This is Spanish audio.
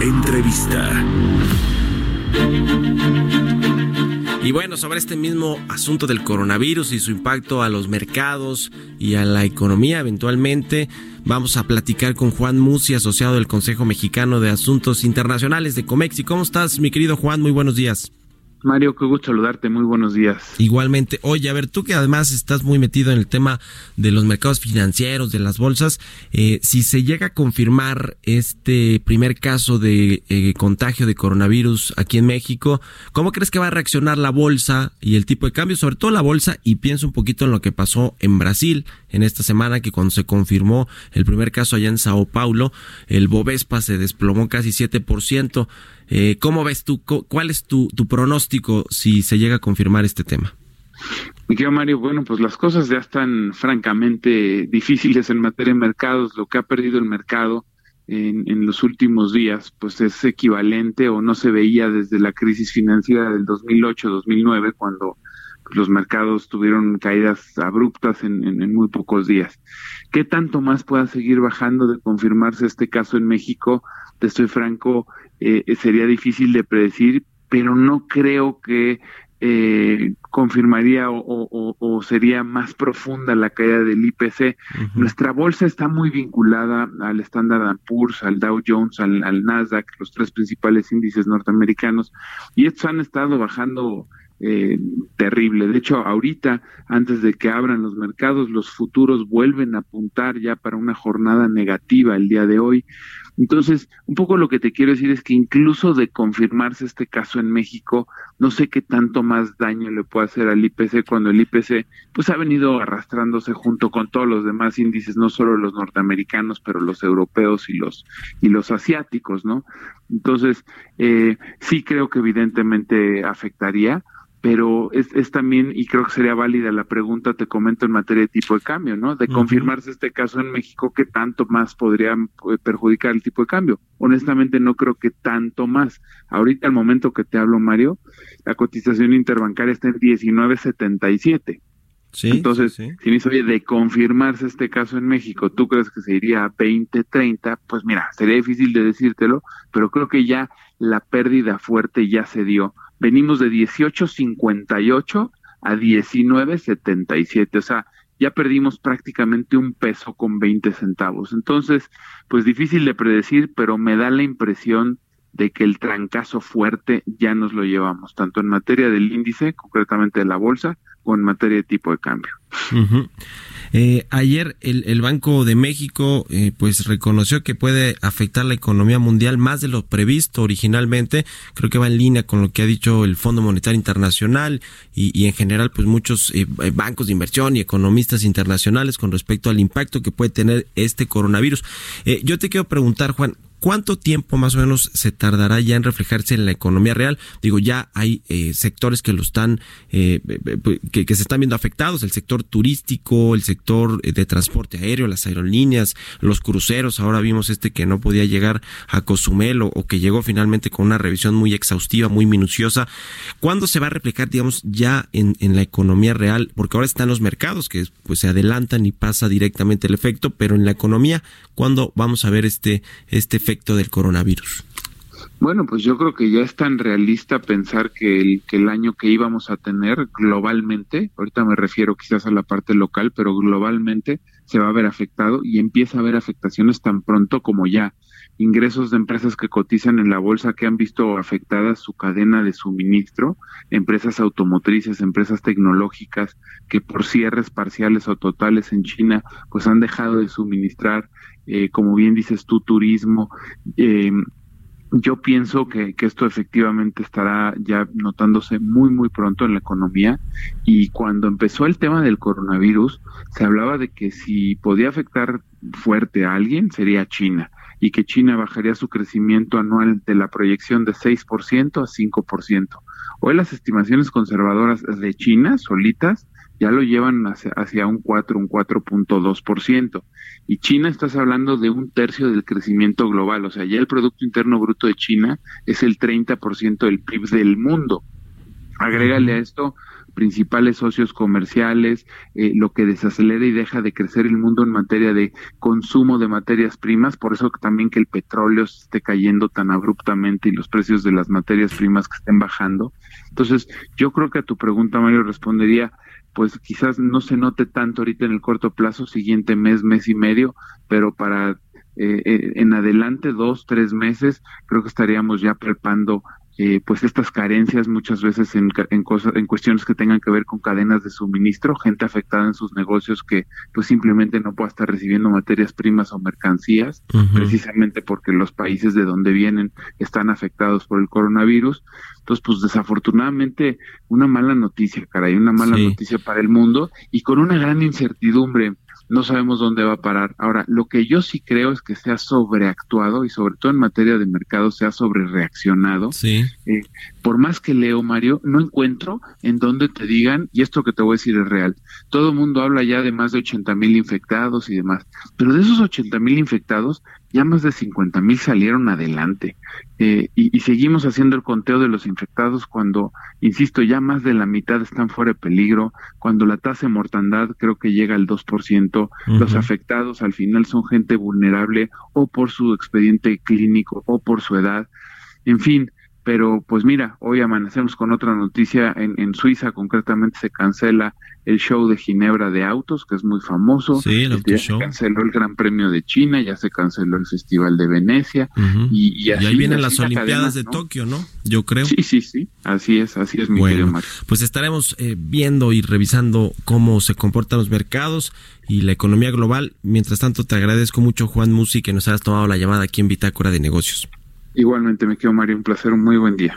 Entrevista. Y bueno, sobre este mismo asunto del coronavirus y su impacto a los mercados y a la economía eventualmente, vamos a platicar con Juan Musi, asociado del Consejo Mexicano de Asuntos Internacionales de Comexi. ¿Cómo estás, mi querido Juan? Muy buenos días. Mario, qué gusto saludarte, muy buenos días. Igualmente, oye, a ver, tú que además estás muy metido en el tema de los mercados financieros, de las bolsas, eh, si se llega a confirmar este primer caso de eh, contagio de coronavirus aquí en México, ¿cómo crees que va a reaccionar la bolsa y el tipo de cambio? Sobre todo la bolsa, y pienso un poquito en lo que pasó en Brasil en esta semana, que cuando se confirmó el primer caso allá en Sao Paulo, el Bovespa se desplomó casi 7%. Eh, ¿Cómo ves tú? ¿Cuál es tu, pronóstico si se llega a confirmar este tema? Mi querido Mario, bueno, pues las cosas ya están francamente difíciles en materia de mercados. Lo que ha perdido el mercado en, en, los últimos días, pues es equivalente o no se veía desde la crisis financiera del 2008-2009, cuando los mercados tuvieron caídas abruptas en, en, en, muy pocos días. ¿Qué tanto más pueda seguir bajando de confirmarse este caso en México? Te estoy franco, eh, sería difícil de predecir, pero no creo que eh, confirmaría o, o, o, sería más profunda la caída del IPC. Uh -huh. Nuestra bolsa está muy vinculada al Standard Poor's, al Dow Jones, al, al, Nasdaq, los tres principales índices norteamericanos, y estos han estado bajando eh, terrible. De hecho, ahorita, antes de que abran los mercados, los futuros vuelven a apuntar ya para una jornada negativa el día de hoy. Entonces, un poco lo que te quiero decir es que incluso de confirmarse este caso en México, no sé qué tanto más daño le puede hacer al IPC cuando el IPC pues ha venido arrastrándose junto con todos los demás índices, no solo los norteamericanos, pero los europeos y los y los asiáticos, ¿no? Entonces, eh, sí creo que evidentemente afectaría, pero es, es, también, y creo que sería válida la pregunta, te comento en materia de tipo de cambio, ¿no? De confirmarse este caso en México, ¿qué tanto más podría perjudicar el tipo de cambio? Honestamente no creo que tanto más. Ahorita al momento que te hablo, Mario, la cotización interbancaria está en 19.77. Sí, Entonces, sí, sí. si me dice, oye, de confirmarse este caso en México, ¿tú crees que se iría a 20, 30? Pues mira, sería difícil de decírtelo, pero creo que ya la pérdida fuerte ya se dio. Venimos de 18.58 a 19.77, o sea, ya perdimos prácticamente un peso con 20 centavos. Entonces, pues difícil de predecir, pero me da la impresión de que el trancazo fuerte ya nos lo llevamos, tanto en materia del índice, concretamente de la bolsa, o en materia de tipo de cambio. Eh, ayer el, el, Banco de México eh, pues reconoció que puede afectar la economía mundial más de lo previsto originalmente. Creo que va en línea con lo que ha dicho el Fondo Monetario Internacional y, y en general pues muchos eh, bancos de inversión y economistas internacionales con respecto al impacto que puede tener este coronavirus. Eh, yo te quiero preguntar, Juan, ¿Cuánto tiempo más o menos se tardará ya en reflejarse en la economía real? Digo, ya hay eh, sectores que lo están, eh, que, que, se están viendo afectados, el sector turístico, el sector de transporte aéreo, las aerolíneas, los cruceros. Ahora vimos este que no podía llegar a Cozumel o, o que llegó finalmente con una revisión muy exhaustiva, muy minuciosa. ¿Cuándo se va a replicar, digamos, ya en, en la economía real? Porque ahora están los mercados que pues se adelantan y pasa directamente el efecto, pero en la economía, ¿cuándo vamos a ver este, este efecto del coronavirus? Bueno, pues yo creo que ya es tan realista pensar que el, que el año que íbamos a tener globalmente, ahorita me refiero quizás a la parte local, pero globalmente se va a ver afectado y empieza a haber afectaciones tan pronto como ya ingresos de empresas que cotizan en la bolsa que han visto afectada su cadena de suministro, empresas automotrices, empresas tecnológicas que por cierres parciales o totales en China pues han dejado de suministrar, eh, como bien dices tú, turismo. Eh, yo pienso que, que, esto efectivamente estará ya notándose muy, muy pronto en la economía. Y cuando empezó el tema del coronavirus, se hablaba de que si podía afectar fuerte a alguien sería China y que China bajaría su crecimiento anual de la proyección de 6% a 5%. Hoy las estimaciones conservadoras de China solitas ya lo llevan hacia, un 4, un 4.2%. Y China estás hablando de un tercio del crecimiento global, o sea, ya el Producto Interno Bruto de China es el 30% del PIB del mundo. Agrégale a esto principales socios comerciales, eh, lo que desacelera y deja de crecer el mundo en materia de consumo de materias primas, por eso también que el petróleo esté cayendo tan abruptamente y los precios de las materias primas que estén bajando. Entonces, yo creo que a tu pregunta, Mario, respondería, pues quizás no se note tanto ahorita en el corto plazo, siguiente mes, mes y medio, pero para eh, eh, en adelante, dos, tres meses, creo que estaríamos ya preparando eh, pues estas carencias muchas veces en, en, cosas, en cuestiones que tengan que ver con cadenas de suministro, gente afectada en sus negocios que pues simplemente no pueda estar recibiendo materias primas o mercancías, precisamente porque los países de donde vienen están afectados por el coronavirus. Entonces, pues desafortunadamente una mala noticia, caray, una mala noticia para el mundo y con una gran incertidumbre no sabemos dónde va a parar. Ahora, lo que yo sí creo es que se ha sobreactuado y sobre todo en materia de mercado se ha sobrereaccionado. Sí. Eh, por más que leo, Mario, no encuentro en donde te digan, y esto que te voy a decir es real, todo el mundo habla ya de más de 80 mil infectados y demás, pero de esos 80 mil infectados, ya más de 50 mil salieron adelante. Eh, y, seguimos haciendo el conteo de los infectados cuando, insisto, ya más de la mitad están fuera de peligro, cuando la tasa de mortandad creo que llega al 2%, los afectados al final son gente vulnerable o por su expediente clínico o por su edad. En fin, pero pues mira, hoy amanecemos con otra noticia, en, en Suiza concretamente se cancela el show de Ginebra de autos, que es muy famoso, sí, el este, ya se canceló el Gran Premio de China, ya se canceló el Festival de Venecia, y, ahí vienen las Olimpiadas de Tokio, ¿no? Yo creo. Sí, sí, sí, así es, así es mi querido Mario. Pues estaremos eh, viendo y revisando cómo se comportan los mercados y la economía global. Mientras tanto, te agradezco mucho, Juan Musi, que nos hayas tomado la llamada aquí en Bitácora de Negocios. Igualmente me quedo Mario, un placer, un muy buen día.